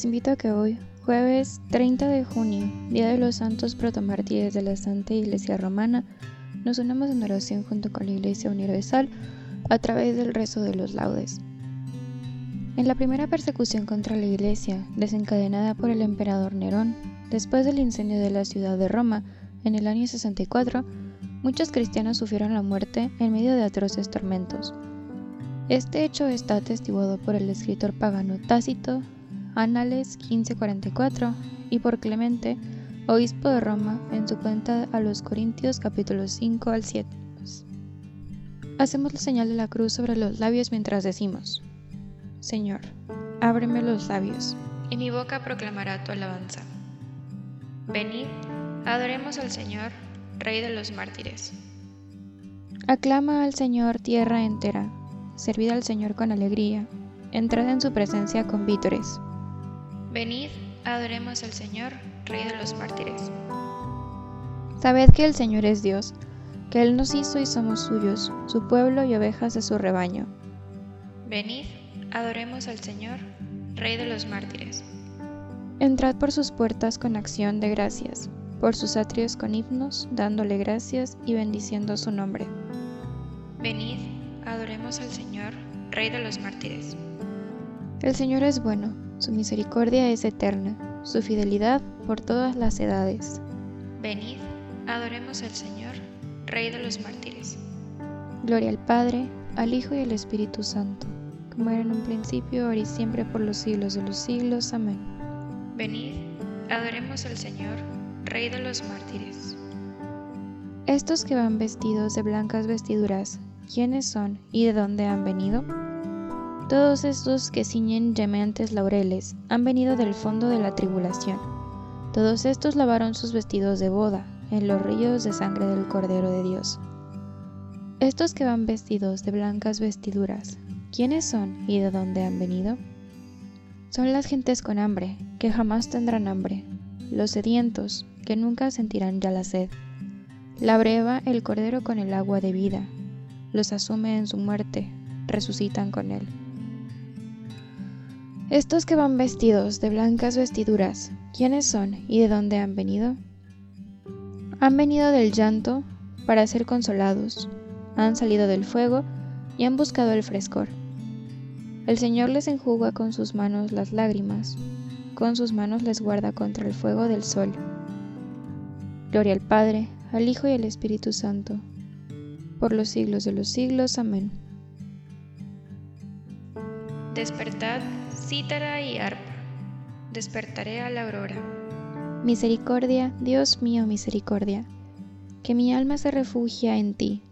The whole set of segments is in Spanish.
Los invito a que hoy, jueves 30 de junio, Día de los Santos Protomártires de la Santa Iglesia Romana, nos unamos en oración junto con la Iglesia Universal a través del rezo de los laudes. En la primera persecución contra la Iglesia, desencadenada por el emperador Nerón, después del incendio de la ciudad de Roma en el año 64, muchos cristianos sufrieron la muerte en medio de atroces tormentos. Este hecho está atestiguado por el escritor pagano Tácito, Anales 1544, y por Clemente, obispo de Roma, en su cuenta a los Corintios capítulos 5 al 7. Hacemos la señal de la cruz sobre los labios mientras decimos, Señor, ábreme los labios, y mi boca proclamará tu alabanza. Venid, adoremos al Señor, Rey de los mártires. Aclama al Señor tierra entera servid al Señor con alegría, entrad en su presencia con vítores. Venid, adoremos al Señor, Rey de los mártires. Sabed que el Señor es Dios, que Él nos hizo y somos suyos, su pueblo y ovejas de su rebaño. Venid, adoremos al Señor, Rey de los mártires. Entrad por sus puertas con acción de gracias, por sus atrios con himnos, dándole gracias y bendiciendo su nombre. Venid, Adoremos al Señor, Rey de los mártires. El Señor es bueno, su misericordia es eterna, su fidelidad por todas las edades. Venid, adoremos al Señor, Rey de los mártires. Gloria al Padre, al Hijo y al Espíritu Santo, como era en un principio, ahora y siempre, por los siglos de los siglos. Amén. Venid, adoremos al Señor, Rey de los mártires. Estos que van vestidos de blancas vestiduras, quiénes son y de dónde han venido? Todos estos que ciñen gementes laureles han venido del fondo de la tribulación. Todos estos lavaron sus vestidos de boda en los ríos de sangre del Cordero de Dios. Estos que van vestidos de blancas vestiduras, ¿quiénes son y de dónde han venido? Son las gentes con hambre, que jamás tendrán hambre, los sedientos, que nunca sentirán ya la sed. La breva el Cordero con el agua de vida, los asume en su muerte, resucitan con él. Estos que van vestidos de blancas vestiduras, ¿quiénes son y de dónde han venido? Han venido del llanto para ser consolados, han salido del fuego y han buscado el frescor. El Señor les enjuga con sus manos las lágrimas, con sus manos les guarda contra el fuego del sol. Gloria al Padre, al Hijo y al Espíritu Santo por los siglos de los siglos. Amén. Cítara y arpa. Despertaré a la aurora. Misericordia, Dios mío, misericordia, que mi alma se refugia en ti.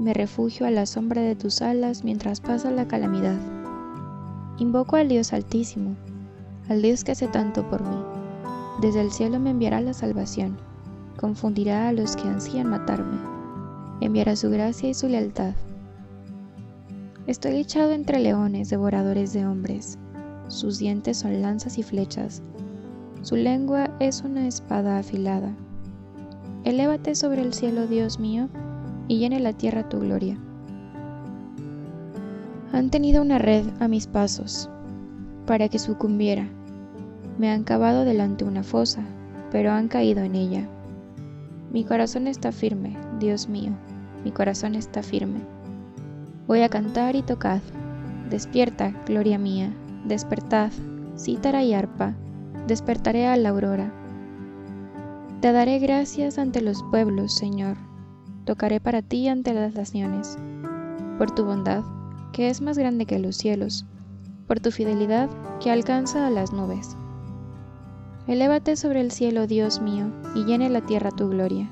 Me refugio a la sombra de tus alas mientras pasa la calamidad. Invoco al Dios Altísimo, al Dios que hace tanto por mí. Desde el cielo me enviará la salvación, confundirá a los que ansían matarme enviará su gracia y su lealtad. Estoy echado entre leones, devoradores de hombres. Sus dientes son lanzas y flechas. su lengua es una espada afilada. Elévate sobre el cielo, Dios mío, y llene la tierra tu gloria. Han tenido una red a mis pasos, para que sucumbiera. Me han cavado delante una fosa, pero han caído en ella. Mi corazón está firme, Dios mío, mi corazón está firme. Voy a cantar y tocad. Despierta, gloria mía, despertad, cítara y arpa, despertaré a la aurora. Te daré gracias ante los pueblos, Señor, tocaré para ti ante las naciones, por tu bondad, que es más grande que los cielos, por tu fidelidad, que alcanza a las nubes. Elévate sobre el cielo, Dios mío, y llene la tierra tu gloria.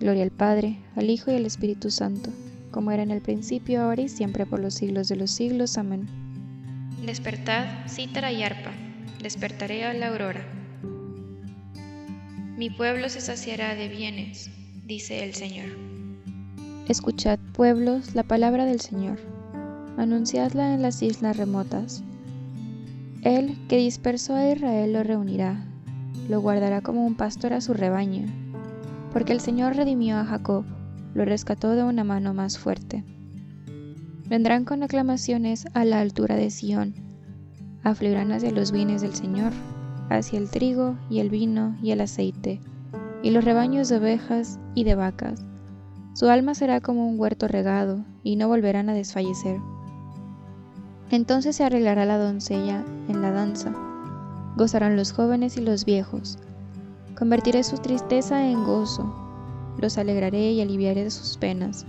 Gloria al Padre, al Hijo y al Espíritu Santo, como era en el principio, ahora y siempre, por los siglos de los siglos. Amén. Despertad, cítara y arpa, despertaré a la aurora. Mi pueblo se saciará de bienes, dice el Señor. Escuchad, pueblos, la palabra del Señor. Anunciadla en las islas remotas. Él que dispersó a Israel lo reunirá, lo guardará como un pastor a su rebaño, porque el Señor redimió a Jacob, lo rescató de una mano más fuerte. Vendrán con aclamaciones a la altura de Sión, afluirán hacia los bienes del Señor, hacia el trigo y el vino y el aceite, y los rebaños de ovejas y de vacas. Su alma será como un huerto regado, y no volverán a desfallecer. Entonces se arreglará la doncella en la danza, gozarán los jóvenes y los viejos. Convertiré su tristeza en gozo, los alegraré y aliviaré de sus penas.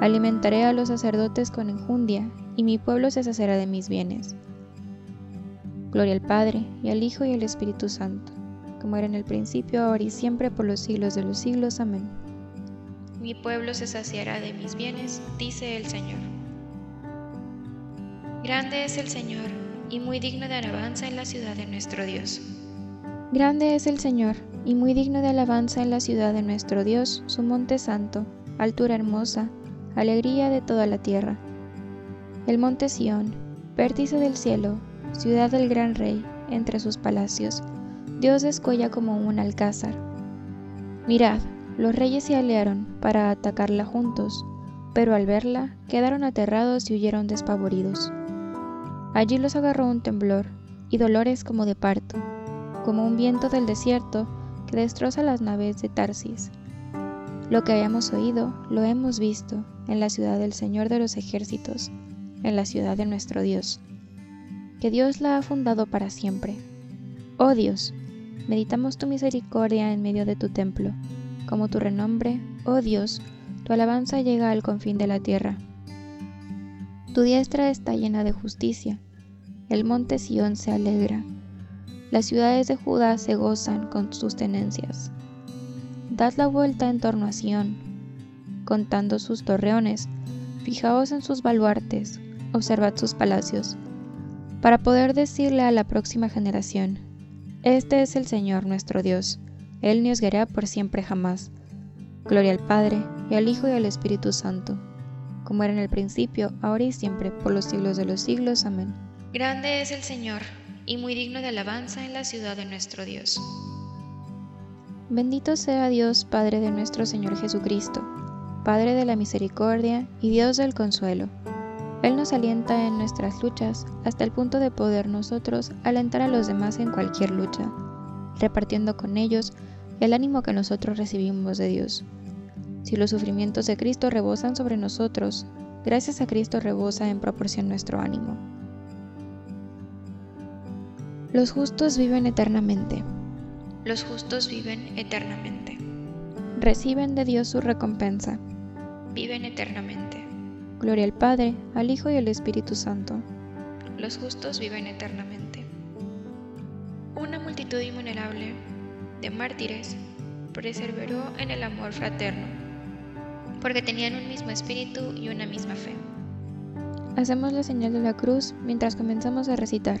Alimentaré a los sacerdotes con enjundia, y mi pueblo se saciará de mis bienes. Gloria al Padre, y al Hijo, y al Espíritu Santo, como era en el principio, ahora y siempre, por los siglos de los siglos. Amén. Mi pueblo se saciará de mis bienes, dice el Señor. Grande es el Señor, y muy digno de alabanza en la ciudad de nuestro Dios. Grande es el Señor, y muy digno de alabanza en la ciudad de nuestro Dios, su monte santo, altura hermosa, alegría de toda la tierra. El monte Sión, vértice del cielo, ciudad del gran rey, entre sus palacios, Dios descuella como un alcázar. Mirad, los reyes se aliaron para atacarla juntos, pero al verla quedaron aterrados y huyeron despavoridos. Allí los agarró un temblor y dolores como de parto, como un viento del desierto destroza las naves de Tarsis. Lo que hayamos oído, lo hemos visto en la ciudad del Señor de los ejércitos, en la ciudad de nuestro Dios. Que Dios la ha fundado para siempre. Oh Dios, meditamos tu misericordia en medio de tu templo, como tu renombre, oh Dios, tu alabanza llega al confín de la tierra. Tu diestra está llena de justicia, el monte Sión se alegra, las ciudades de Judá se gozan con sus tenencias. Dad la vuelta en torno a Sión, contando sus torreones, fijaos en sus baluartes, observad sus palacios, para poder decirle a la próxima generación, Este es el Señor nuestro Dios, Él nos guiará por siempre jamás. Gloria al Padre, y al Hijo y al Espíritu Santo como era en el principio, ahora y siempre, por los siglos de los siglos. Amén. Grande es el Señor, y muy digno de alabanza en la ciudad de nuestro Dios. Bendito sea Dios, Padre de nuestro Señor Jesucristo, Padre de la misericordia y Dios del consuelo. Él nos alienta en nuestras luchas hasta el punto de poder nosotros alentar a los demás en cualquier lucha, repartiendo con ellos el ánimo que nosotros recibimos de Dios. Si los sufrimientos de Cristo rebosan sobre nosotros, gracias a Cristo rebosa en proporción nuestro ánimo. Los justos viven eternamente. Los justos viven eternamente. Reciben de Dios su recompensa. Viven eternamente. Gloria al Padre, al Hijo y al Espíritu Santo. Los justos viven eternamente. Una multitud invulnerable de mártires perseveró en el amor fraterno porque tenían un mismo espíritu y una misma fe. Hacemos la señal de la cruz mientras comenzamos a recitar.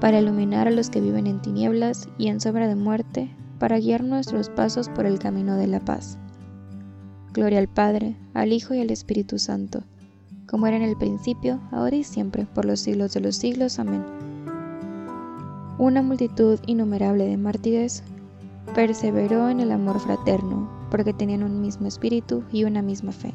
para iluminar a los que viven en tinieblas y en sombra de muerte, para guiar nuestros pasos por el camino de la paz. Gloria al Padre, al Hijo y al Espíritu Santo, como era en el principio, ahora y siempre, por los siglos de los siglos. Amén. Una multitud innumerable de mártires perseveró en el amor fraterno porque tenían un mismo espíritu y una misma fe.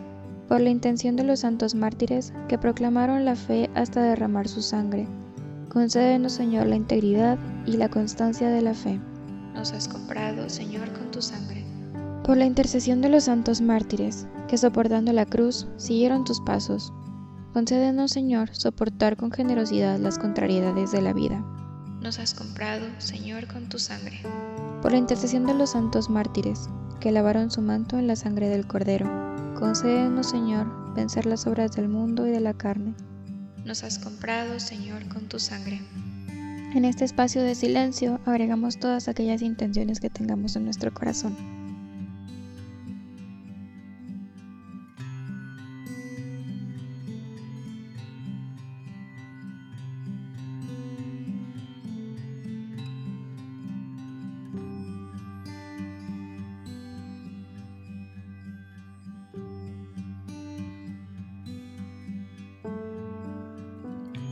Por la intención de los santos mártires que proclamaron la fe hasta derramar su sangre, concédenos, Señor, la integridad y la constancia de la fe. Nos has comprado, Señor, con tu sangre. Por la intercesión de los santos mártires que soportando la cruz siguieron tus pasos, concédenos, Señor, soportar con generosidad las contrariedades de la vida nos has comprado, Señor, con tu sangre. Por la intercesión de los santos mártires, que lavaron su manto en la sangre del Cordero, concédenos, Señor, vencer las obras del mundo y de la carne. Nos has comprado, Señor, con tu sangre. En este espacio de silencio agregamos todas aquellas intenciones que tengamos en nuestro corazón.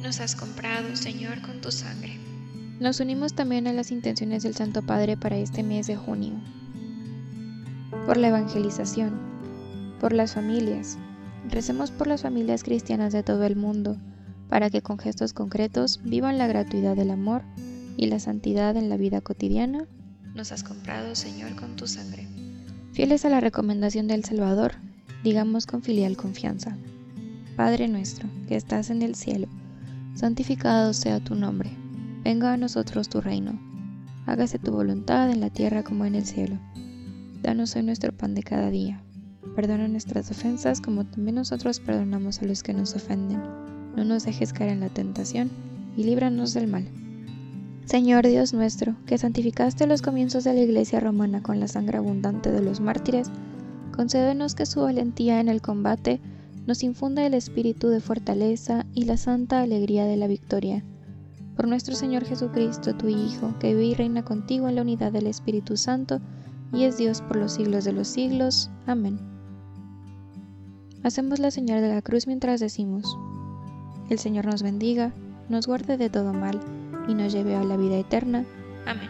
Nos has comprado, Señor, con tu sangre. Nos unimos también a las intenciones del Santo Padre para este mes de junio. Por la evangelización, por las familias. Recemos por las familias cristianas de todo el mundo, para que con gestos concretos vivan la gratuidad del amor y la santidad en la vida cotidiana. Nos has comprado, Señor, con tu sangre. Fieles a la recomendación del Salvador, digamos con filial confianza. Padre nuestro, que estás en el cielo, santificado sea tu nombre, venga a nosotros tu reino, hágase tu voluntad en la tierra como en el cielo. Danos hoy nuestro pan de cada día. Perdona nuestras ofensas como también nosotros perdonamos a los que nos ofenden. No nos dejes caer en la tentación y líbranos del mal. Señor Dios nuestro, que santificaste los comienzos de la Iglesia romana con la sangre abundante de los mártires, concédenos que su valentía en el combate nos infunda el espíritu de fortaleza y la santa alegría de la victoria. Por nuestro Señor Jesucristo, tu Hijo, que vive y reina contigo en la unidad del Espíritu Santo, y es Dios por los siglos de los siglos. Amén. Hacemos la señal de la cruz mientras decimos, El Señor nos bendiga, nos guarde de todo mal, y nos lleve a la vida eterna. Amén.